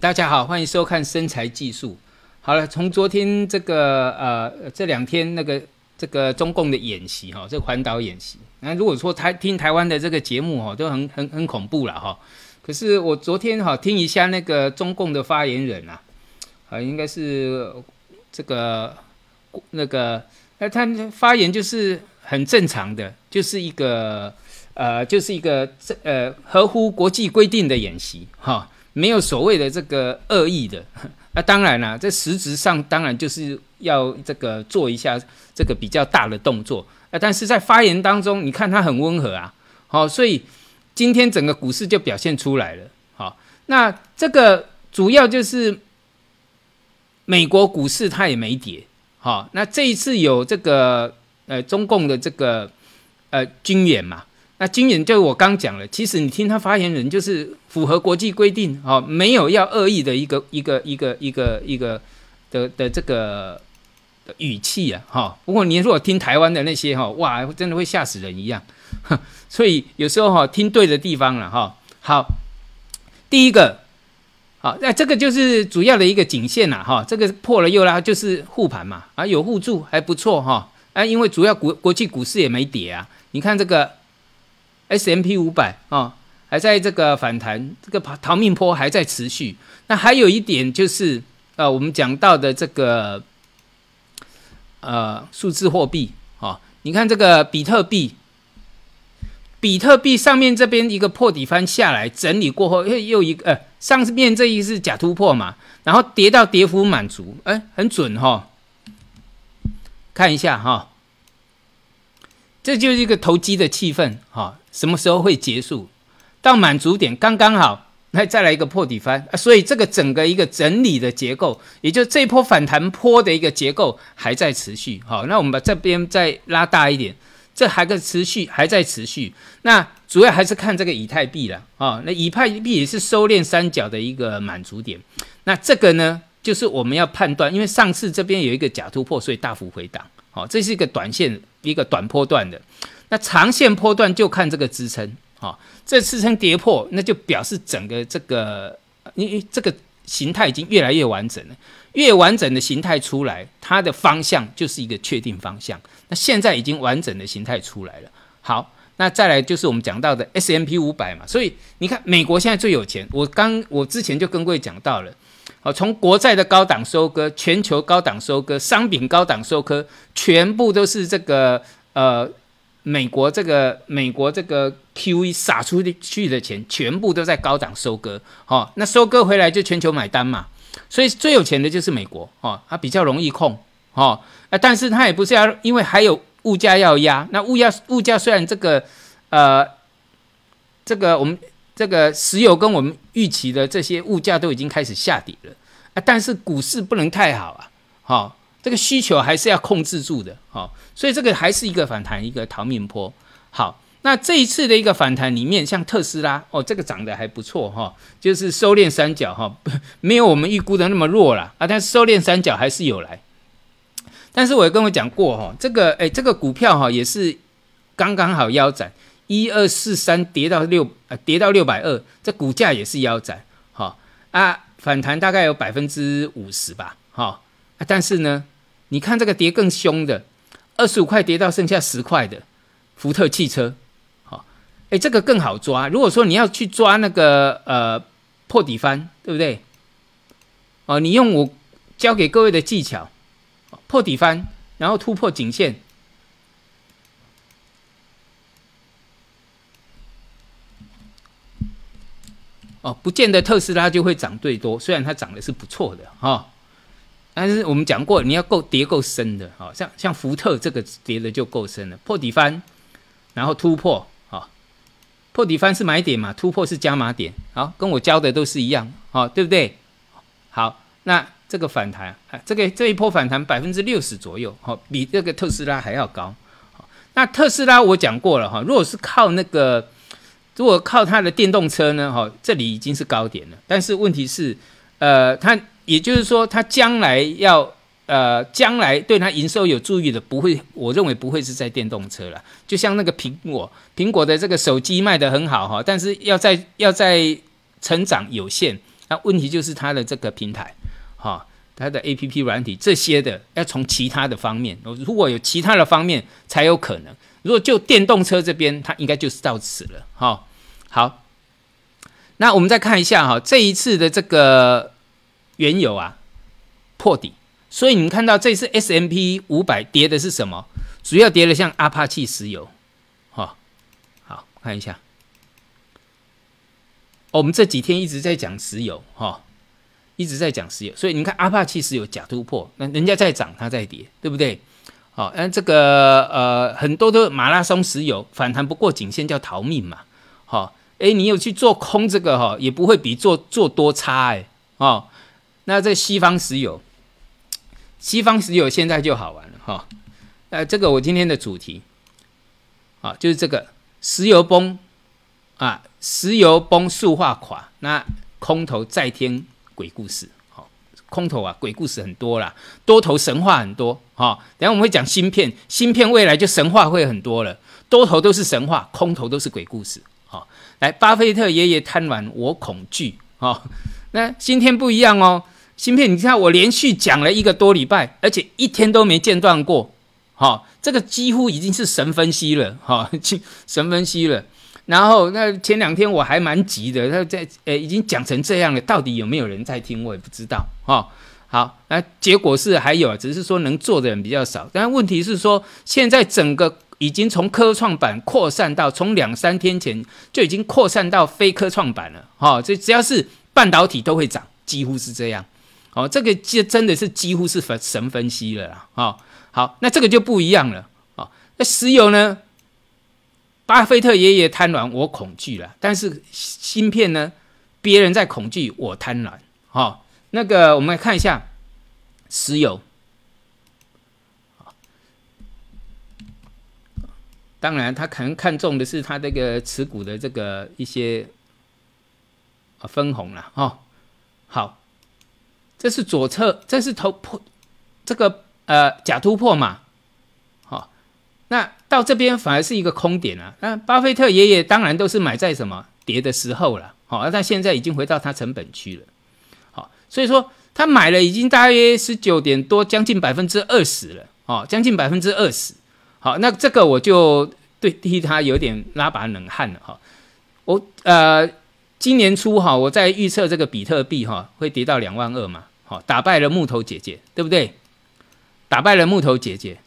大家好，欢迎收看《身材技术》。好了，从昨天这个呃这两天那个这个中共的演习哈，这环岛演习，那如果说台听台湾的这个节目哈，都很很很恐怖了哈。可是我昨天哈听一下那个中共的发言人啊，啊应该是这个那个那他发言就是很正常的，就是一个呃就是一个这呃合乎国际规定的演习哈。没有所谓的这个恶意的，那 当然了，在实质上当然就是要这个做一下这个比较大的动作，啊，但是在发言当中，你看他很温和啊，好，所以今天整个股市就表现出来了，好，那这个主要就是美国股市它也没跌，好，那这一次有这个呃中共的这个呃军演嘛。那金远就我刚讲了，其实你听他发言人就是符合国际规定哦，没有要恶意的一个一个一个一个一个的的这个语气啊哈。不过你如果听台湾的那些哈，哇，真的会吓死人一样。所以有时候哈，听对的地方了哈。好，第一个，好，那这个就是主要的一个颈线呐哈，这个破了又拉，就是护盘嘛啊，有护住还不错哈啊，因为主要国国际股市也没跌啊，你看这个。S M P 五百啊，还在这个反弹，这个逃命坡还在持续。那还有一点就是，呃，我们讲到的这个呃数字货币啊，你看这个比特币，比特币上面这边一个破底翻下来，整理过后又又一个，呃，上面这一是假突破嘛，然后跌到跌幅满足，哎，很准哈。看一下哈，这就是一个投机的气氛哈。什么时候会结束？到满足点刚刚好，那再来一个破底翻啊！所以这个整个一个整理的结构，也就这波反弹坡的一个结构还在持续。好，那我们把这边再拉大一点，这还在持续，还在持续。那主要还是看这个以太币了啊。那以太币也是收敛三角的一个满足点。那这个呢，就是我们要判断，因为上次这边有一个假突破，所以大幅回档。好，这是一个短线一个短波段的。那长线波段就看这个支撑，哈，这支撑跌破，那就表示整个这个，因为这个形态已经越来越完整了，越完整的形态出来，它的方向就是一个确定方向。那现在已经完整的形态出来了，好，那再来就是我们讲到的 S M P 五百嘛，所以你看美国现在最有钱，我刚我之前就跟各位讲到了，哦，从国债的高档收割，全球高档收割，商品高档收割，全部都是这个呃。美国这个美国这个 QE 撒出去的钱，全部都在高档收割，哦，那收割回来就全球买单嘛，所以最有钱的就是美国，哦，它比较容易控，哦，啊，但是它也不是要，因为还有物价要压，那物价物价虽然这个，呃，这个我们这个石油跟我们预期的这些物价都已经开始下跌了，啊，但是股市不能太好啊，好。这个需求还是要控制住的，好，所以这个还是一个反弹，一个逃命坡。好，那这一次的一个反弹里面，像特斯拉，哦，这个涨得还不错哈，就是收敛三角哈，没有我们预估的那么弱了啊，但是收敛三角还是有来。但是我也跟我讲过哈，这个哎，这个股票哈也是刚刚好腰斩，一二四三跌到六，啊，跌到六百二，这股价也是腰斩，好啊，反弹大概有百分之五十吧，好，但是呢。你看这个跌更凶的，二十五块跌到剩下十块的福特汽车，好，哎，这个更好抓。如果说你要去抓那个呃破底翻，对不对？哦，你用我教给各位的技巧，破底翻，然后突破颈线，哦，不见得特斯拉就会涨最多，虽然它涨的是不错的哈。但是我们讲过，你要够跌够深的，哈像像福特这个跌的就够深了，破底翻，然后突破，好，破底翻是买点嘛，突破是加码点，好，跟我教的都是一样，好，对不对？好，那这个反弹，这个这一波反弹百分之六十左右，好，比这个特斯拉还要高，好，那特斯拉我讲过了哈，如果是靠那个，如果靠它的电动车呢，哈，这里已经是高点了，但是问题是，呃，它。也就是说，它将来要呃，将来对它营收有注意的，不会，我认为不会是在电动车了。就像那个苹果，苹果的这个手机卖得很好哈，但是要在要在成长有限，那问题就是它的这个平台，哈，它的 A P P 软体这些的，要从其他的方面，如果有其他的方面才有可能。如果就电动车这边，它应该就是到此了，哈。好，那我们再看一下哈，这一次的这个原油啊破底，所以你们看到这次 S M P 五百跌的是什么？主要跌的像阿帕奇石油，哈。好，看一下。我们这几天一直在讲石油，哈，一直在讲石油，所以你看阿帕奇石油假突破，那人家在涨，它在跌，对不对？好，那这个呃，很多的马拉松石油反弹不过颈线叫逃命嘛，好，哎，你有去做空这个哈，也不会比做做多差哎，哦，那这西方石油，西方石油现在就好玩了哈，呃，这个我今天的主题，啊，就是这个石油崩。啊，石油崩，塑化垮，那空头再添鬼故事。空头啊，鬼故事很多啦，多头神话很多。哈，等下我们会讲芯片，芯片未来就神话会很多了。多头都是神话，空头都是鬼故事。好，来，巴菲特爷爷贪婪，我恐惧。哈，那今天不一样哦，芯片，你看我连续讲了一个多礼拜，而且一天都没间断过。好，这个几乎已经是神分析了。哈，神分析了。然后那前两天我还蛮急的，他在呃已经讲成这样了，到底有没有人在听我也不知道哈。好，那结果是还有，只是说能做的人比较少。但问题是说，现在整个已经从科创板扩散到，从两三天前就已经扩散到非科创板了哈。这只要是半导体都会涨，几乎是这样。哦，这个就真的是几乎是神分析了啦。哦，好，那这个就不一样了。哦，那石油呢？巴菲特爷爷贪婪，我恐惧了。但是芯片呢？别人在恐惧，我贪婪。好，那个我们来看一下石油。当然他可能看中的是他这个持股的这个一些分红了。哦，好，这是左侧，这是头破，这个呃假突破嘛。好那到这边反而是一个空点啊！那巴菲特爷爷当然都是买在什么跌的时候了，好，但现在已经回到他成本区了，好，所以说他买了已经大约十九点多，将近百分之二十了，哦，将近百分之二十，好，那这个我就对替他有点拉把冷汗了哈。我呃，今年初哈，我在预测这个比特币哈会跌到两万二嘛，好，打败了木头姐姐，对不对？打败了木头姐姐。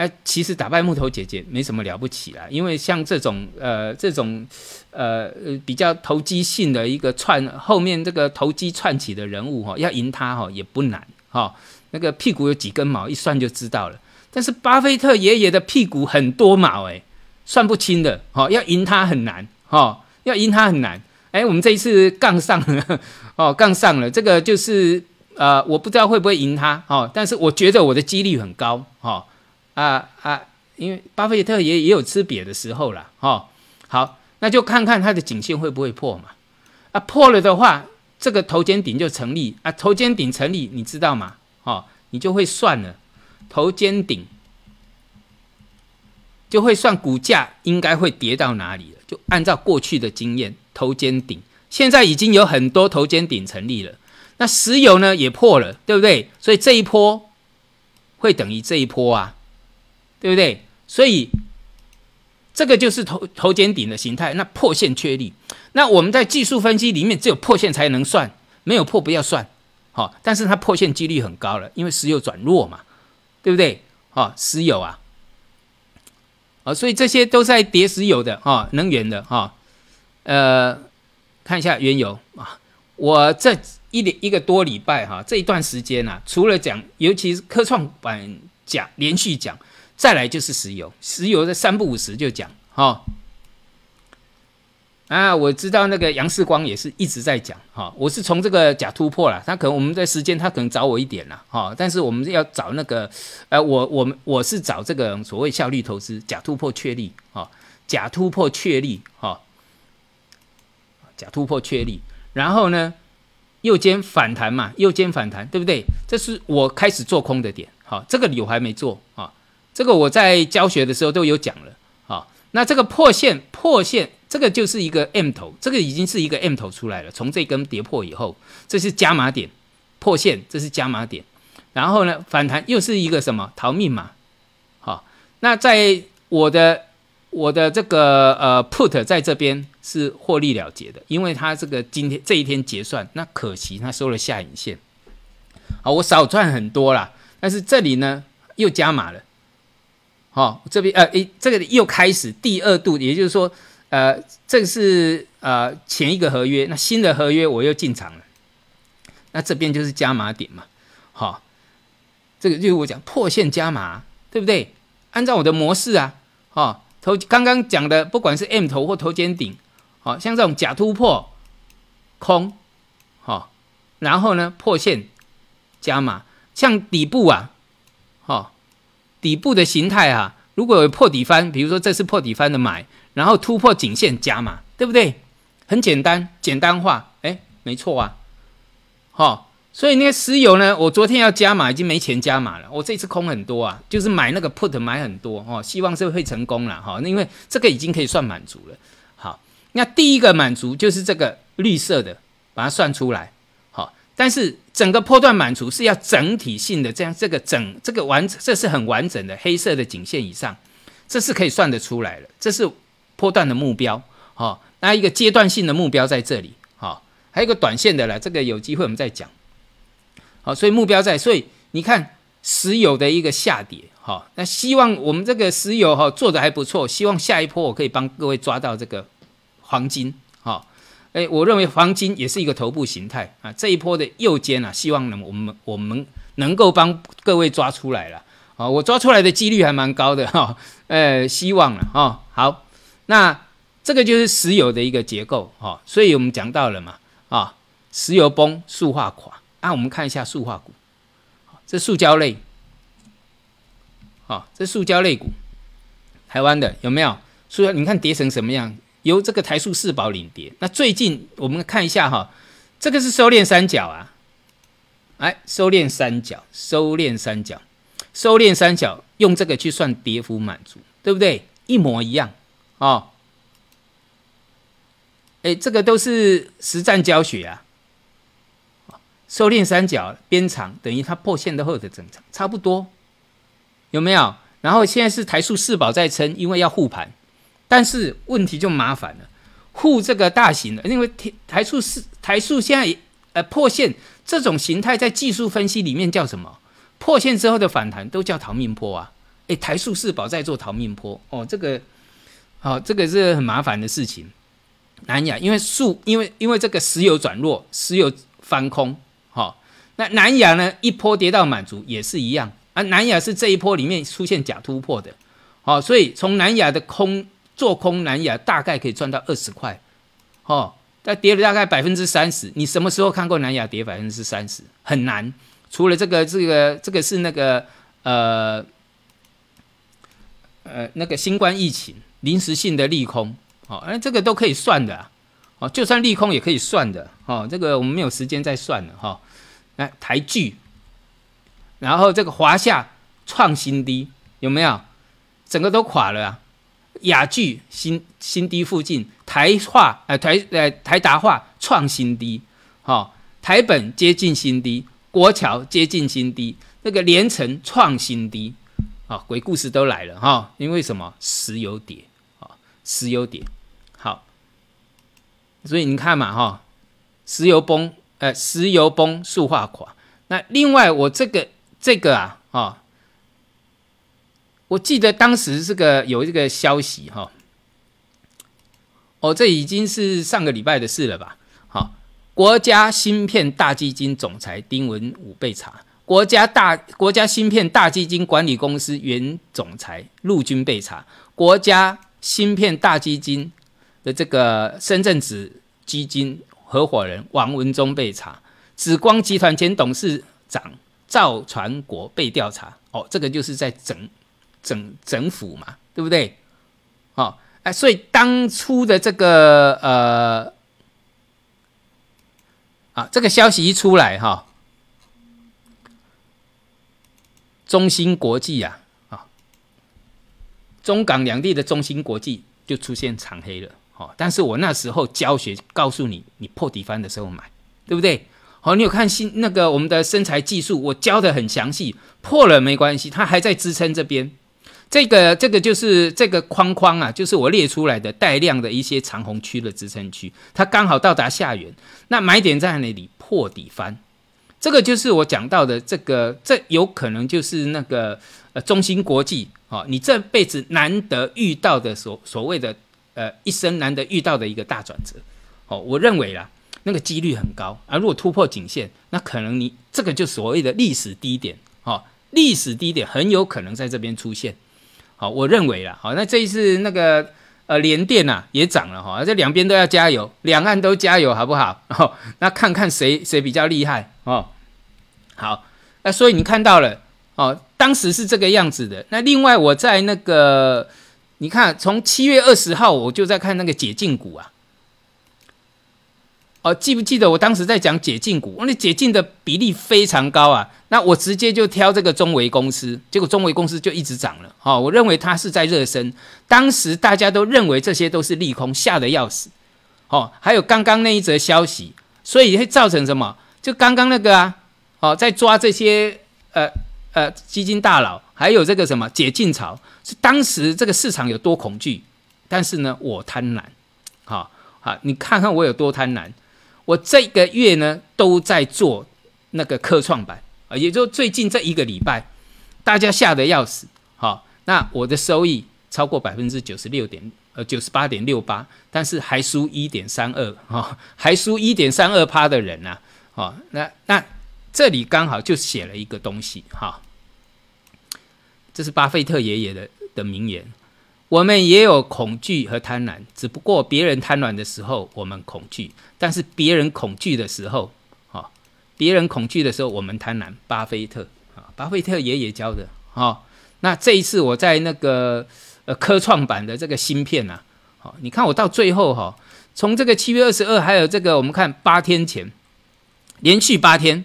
哎，其实打败木头姐姐没什么了不起啦，因为像这种呃这种呃比较投机性的一个串后面这个投机串起的人物哈，要赢他哈也不难哈，那个屁股有几根毛一算就知道了。但是巴菲特爷爷的屁股很多毛哎，算不清的哈，要赢他很难哈，要赢他很难。哎，我们这一次杠上了 哦，杠上了，这个就是呃我不知道会不会赢他哦，但是我觉得我的几率很高哈。啊啊！因为巴菲特也也有吃瘪的时候了，哈。好，那就看看它的颈线会不会破嘛。啊，破了的话，这个头肩顶就成立啊。头肩顶成立，你知道吗？哦，你就会算了。头肩顶就会算股价应该会跌到哪里了。就按照过去的经验，头肩顶现在已经有很多头肩顶成立了。那石油呢也破了，对不对？所以这一波会等于这一波啊。对不对？所以这个就是头头肩顶的形态。那破线确立，那我们在技术分析里面只有破线才能算，没有破不要算。好，但是它破线几率很高了，因为石油转弱嘛，对不对？哦，石油啊，啊，所以这些都在叠石油的啊，能源的啊。呃，看一下原油啊，我这一一个多礼拜哈，这一段时间啊，除了讲，尤其是科创板讲，连续讲。再来就是石油，石油的三不五时就讲哈。啊，我知道那个杨世光也是一直在讲哈，我是从这个假突破了，他可能我们在时间他可能早我一点了哈，但是我们要找那个，呃，我我们我是找这个所谓效率投资假突破确立哈，假突破确立哈，假突破确立，然后呢右肩反弹嘛，右肩反弹对不对？这是我开始做空的点，好，这个理我还没做啊。这个我在教学的时候都有讲了，啊，那这个破线破线这个就是一个 M 头，这个已经是一个 M 头出来了。从这根跌破以后，这是加码点破线，这是加码点。然后呢，反弹又是一个什么逃命码？好，那在我的我的这个呃 put 在这边是获利了结的，因为它这个今天这一天结算，那可惜它收了下影线。好，我少赚很多啦，但是这里呢又加码了。好，这边呃诶，这个又开始第二度，也就是说，呃，这是呃前一个合约，那新的合约我又进场了，那这边就是加码点嘛。好。这个就是我讲破线加码，对不对？按照我的模式啊，哦，头刚刚讲的，不管是 M 头或头肩顶，好像这种假突破空，好，然后呢破线加码，像底部啊，好，底部的形态啊，如果有破底翻，比如说这是破底翻的买，然后突破颈线加码，对不对？很简单，简单化，哎，没错啊，好。所以那个石油呢，我昨天要加码，已经没钱加码了。我这次空很多啊，就是买那个 put 买很多哦，希望是会成功了哈。那因为这个已经可以算满足了。好，那第一个满足就是这个绿色的，把它算出来。好，但是整个波段满足是要整体性的，这样这个整这个完这是很完整的黑色的颈线以上，这是可以算得出来了。这是波段的目标。好，那一个阶段性的目标在这里。好，还有一个短线的了，这个有机会我们再讲。好，所以目标在，所以你看石油的一个下跌，好，那希望我们这个石油哈做的还不错，希望下一波我可以帮各位抓到这个黄金，哎，我认为黄金也是一个头部形态啊，这一波的右肩啊，希望能我们我们能够帮各位抓出来了，啊，我抓出来的几率还蛮高的哈，呃，希望了哈，好，那这个就是石油的一个结构哈，所以我们讲到了嘛，啊，石油崩，塑化垮。啊，我们看一下塑化股，这塑胶类，啊，这塑胶类股，台湾的有没有？塑胶，你看跌成什么样？由这个台塑四宝领跌。那最近我们看一下哈，这个是收敛三角啊，哎，收敛三角，收敛三角，收敛三角，用这个去算跌幅满足，对不对？一模一样哦。哎，这个都是实战教学啊。收敛三角边长等于它破线的后的整长，差不多有没有？然后现在是台塑四宝在撑，因为要护盘，但是问题就麻烦了，护这个大型的，因为台台塑是台塑现在呃破线这种形态在技术分析里面叫什么？破线之后的反弹都叫逃命坡啊！诶，台塑四宝在做逃命坡哦，这个好，这个是很麻烦的事情。南亚因为塑因为因为这个石油转弱，石油翻空。好，那南亚呢？一波跌到满足也是一样啊。南亚是这一波里面出现假突破的，好，所以从南亚的空做空南亚大概可以赚到二十块，哦，但跌了大概百分之三十。你什么时候看过南亚跌百分之三十？很难，除了这个这个这个是那个呃呃那个新冠疫情临时性的利空，好，那这个都可以算的。哦，就算利空也可以算的，哦，这个我们没有时间再算了，哈。来台剧，然后这个华夏创新低，有没有？整个都垮了啊。雅剧新新低附近，台化呃台呃台达化创新低，哈。台本接近新低，国桥接近新低，那个连城创新低，啊，鬼故事都来了哈。因为什么？石油跌，啊，石油跌。好所以你看嘛，哈，石油崩，呃，石油崩，塑化垮。那另外，我这个这个啊，哈，我记得当时这个有这个消息，哈，哦，这已经是上个礼拜的事了吧？好，国家芯片大基金总裁丁文武被查，国家大国家芯片大基金管理公司原总裁陆军被查，国家芯片大基金。的这个深圳子基金合伙人王文忠被查，紫光集团前董事长赵传国被调查。哦，这个就是在整整整府嘛，对不对？哦，哎，所以当初的这个呃啊，这个消息一出来哈，中芯国际啊啊，中港两地的中芯国际就出现长黑了。好，但是我那时候教学告诉你，你破底翻的时候买，对不对？好，你有看新那个我们的身材技术，我教的很详细，破了没关系，它还在支撑这边。这个这个就是这个框框啊，就是我列出来的带量的一些长红区的支撑区，它刚好到达下缘，那买点在哪里？破底翻，这个就是我讲到的这个，这有可能就是那个呃中芯国际啊，你这辈子难得遇到的所所谓的。呃，一生难得遇到的一个大转折，哦，我认为啦，那个几率很高啊。如果突破颈线，那可能你这个就所谓的历史低点，哦，历史低点很有可能在这边出现。好，我认为啦，好，那这一次那个呃联电呐也涨了哈，这两边都要加油，两岸都加油好不好？哦，那看看谁谁比较厉害哦。好，那所以你看到了哦，当时是这个样子的。那另外我在那个。你看，从七月二十号我就在看那个解禁股啊，哦，记不记得我当时在讲解禁股？那解禁的比例非常高啊，那我直接就挑这个中维公司，结果中维公司就一直涨了。哦，我认为它是在热身，当时大家都认为这些都是利空，吓得要死。哦，还有刚刚那一则消息，所以会造成什么？就刚刚那个啊，哦，在抓这些呃。呃，基金大佬还有这个什么解禁潮，是当时这个市场有多恐惧，但是呢，我贪婪，好，好，你看看我有多贪婪，我这个月呢都在做那个科创板啊，也就最近这一个礼拜，大家吓得要死，好，那我的收益超过百分之九十六点呃九十八点六八，但是还输一点三二哈，还输一点三二趴的人呐，哦，那那。这里刚好就写了一个东西，哈，这是巴菲特爷爷的的名言。我们也有恐惧和贪婪，只不过别人贪婪的时候我们恐惧，但是别人恐惧的时候，哈，别人恐惧的时候我们贪婪。巴菲特啊，巴菲特爷爷教的，哈。那这一次我在那个呃科创板的这个芯片呐，好，你看我到最后哈，从这个七月二十二，还有这个我们看八天前，连续八天。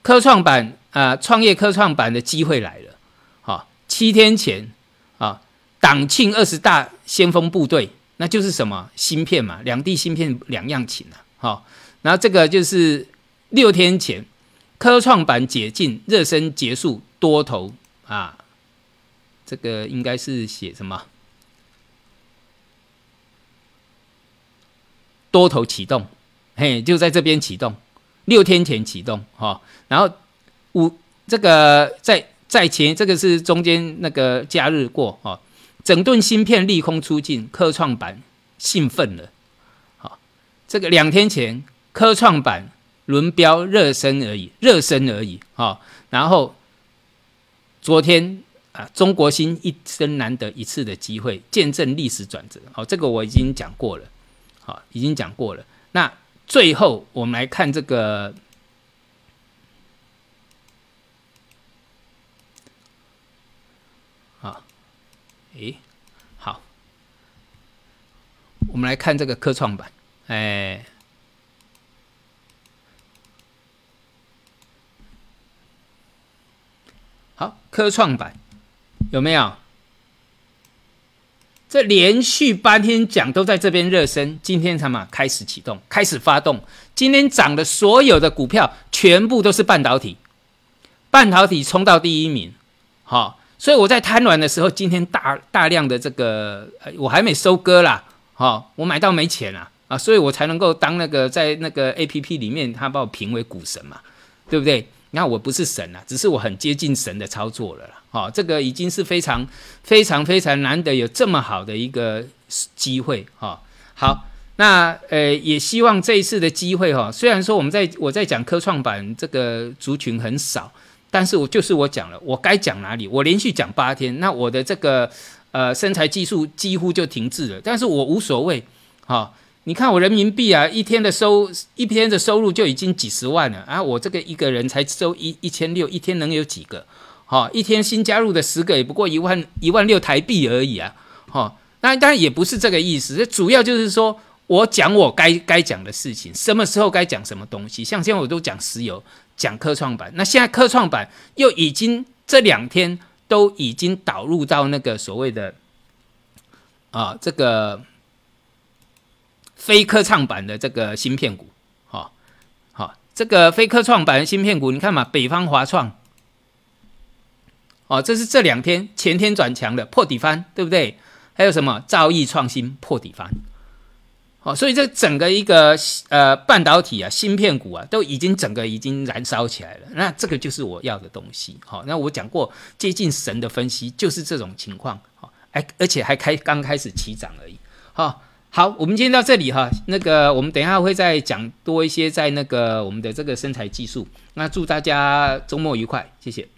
科创板啊，创业科创板的机会来了，好，七天前啊，党庆二十大先锋部队，那就是什么？芯片嘛，两地芯片两样情啊，好，然后这个就是六天前科创板解禁热身结束多头啊，这个应该是写什么？多头启动，嘿，就在这边启动。六天前启动哈，然后五这个在在前这个是中间那个假日过哈，整顿芯片利空出尽，科创板兴奋了，好，这个两天前科创板轮标热身而已，热身而已。哈，然后昨天啊，中国新一生难得一次的机会，见证历史转折，好，这个我已经讲过了，好，已经讲过了，那。最后，我们来看这个，诶，好，我们来看这个科创板，哎，好，科创板。有没有？这连续八天讲都在这边热身，今天什么开始启动，开始发动。今天涨的所有的股票全部都是半导体，半导体冲到第一名，好，所以我在贪婪的时候，今天大大量的这个，我还没收割啦，好，我买到没钱啊，啊，所以我才能够当那个在那个 A P P 里面，他把我评为股神嘛，对不对？那我不是神啊，只是我很接近神的操作了啦。好，这个已经是非常非常非常难得有这么好的一个机会哈。好，那呃也希望这一次的机会哈，虽然说我们在我在讲科创板这个族群很少，但是我就是我讲了，我该讲哪里，我连续讲八天，那我的这个呃身材技术几乎就停滞了，但是我无所谓哈。你看我人民币啊，一天的收一天的收入就已经几十万了啊！我这个一个人才收一一千六，一天能有几个？好，一天新加入的十个也不过一万一万六台币而已啊！好，那当然也不是这个意思，主要就是说我讲我该该讲的事情，什么时候该讲什么东西。像现在我都讲石油，讲科创板，那现在科创板又已经这两天都已经导入到那个所谓的啊这个。非科创板的这个芯片股，好，好，这个非科创板的芯片股，你看嘛，北方华创，哦，这是这两天前天转强的破底翻，对不对？还有什么兆易创新破底翻，哦，所以这整个一个呃半导体啊芯片股啊都已经整个已经燃烧起来了，那这个就是我要的东西，好，那我讲过接近神的分析就是这种情况，好，哎，而且还开刚开始起涨而已，好。好，我们今天到这里哈，那个我们等一下会再讲多一些在那个我们的这个身材技术。那祝大家周末愉快，谢谢。